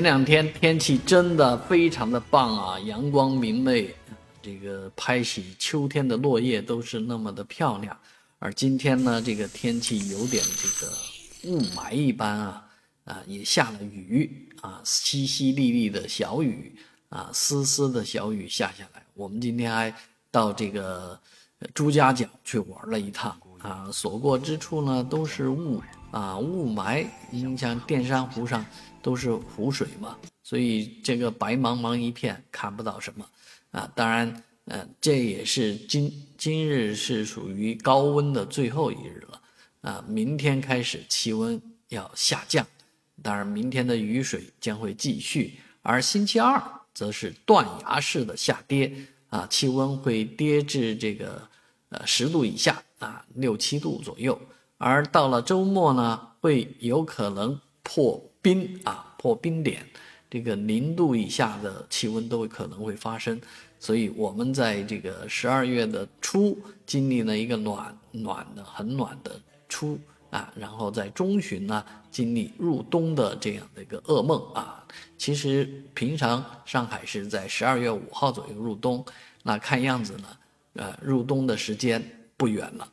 前两天天气真的非常的棒啊，阳光明媚，这个拍起秋天的落叶都是那么的漂亮。而今天呢，这个天气有点这个雾霾一般啊，啊，也下了雨啊，淅淅沥沥的小雨啊，丝丝的小雨下下来。我们今天还到这个朱家角去玩了一趟啊，所过之处呢都是雾啊，雾霾。你像淀山湖上。都是湖水嘛，所以这个白茫茫一片，看不到什么啊。当然，呃，这也是今今日是属于高温的最后一日了啊。明天开始气温要下降，当然明天的雨水将会继续，而星期二则是断崖式的下跌啊，气温会跌至这个呃十度以下啊，六七度左右。而到了周末呢，会有可能破。冰啊，破冰点，这个零度以下的气温都可能会发生，所以我们在这个十二月的初经历了一个暖暖的很暖的初啊，然后在中旬呢经历入冬的这样的一个噩梦啊。其实平常上海是在十二月五号左右入冬，那看样子呢，呃，入冬的时间不远了。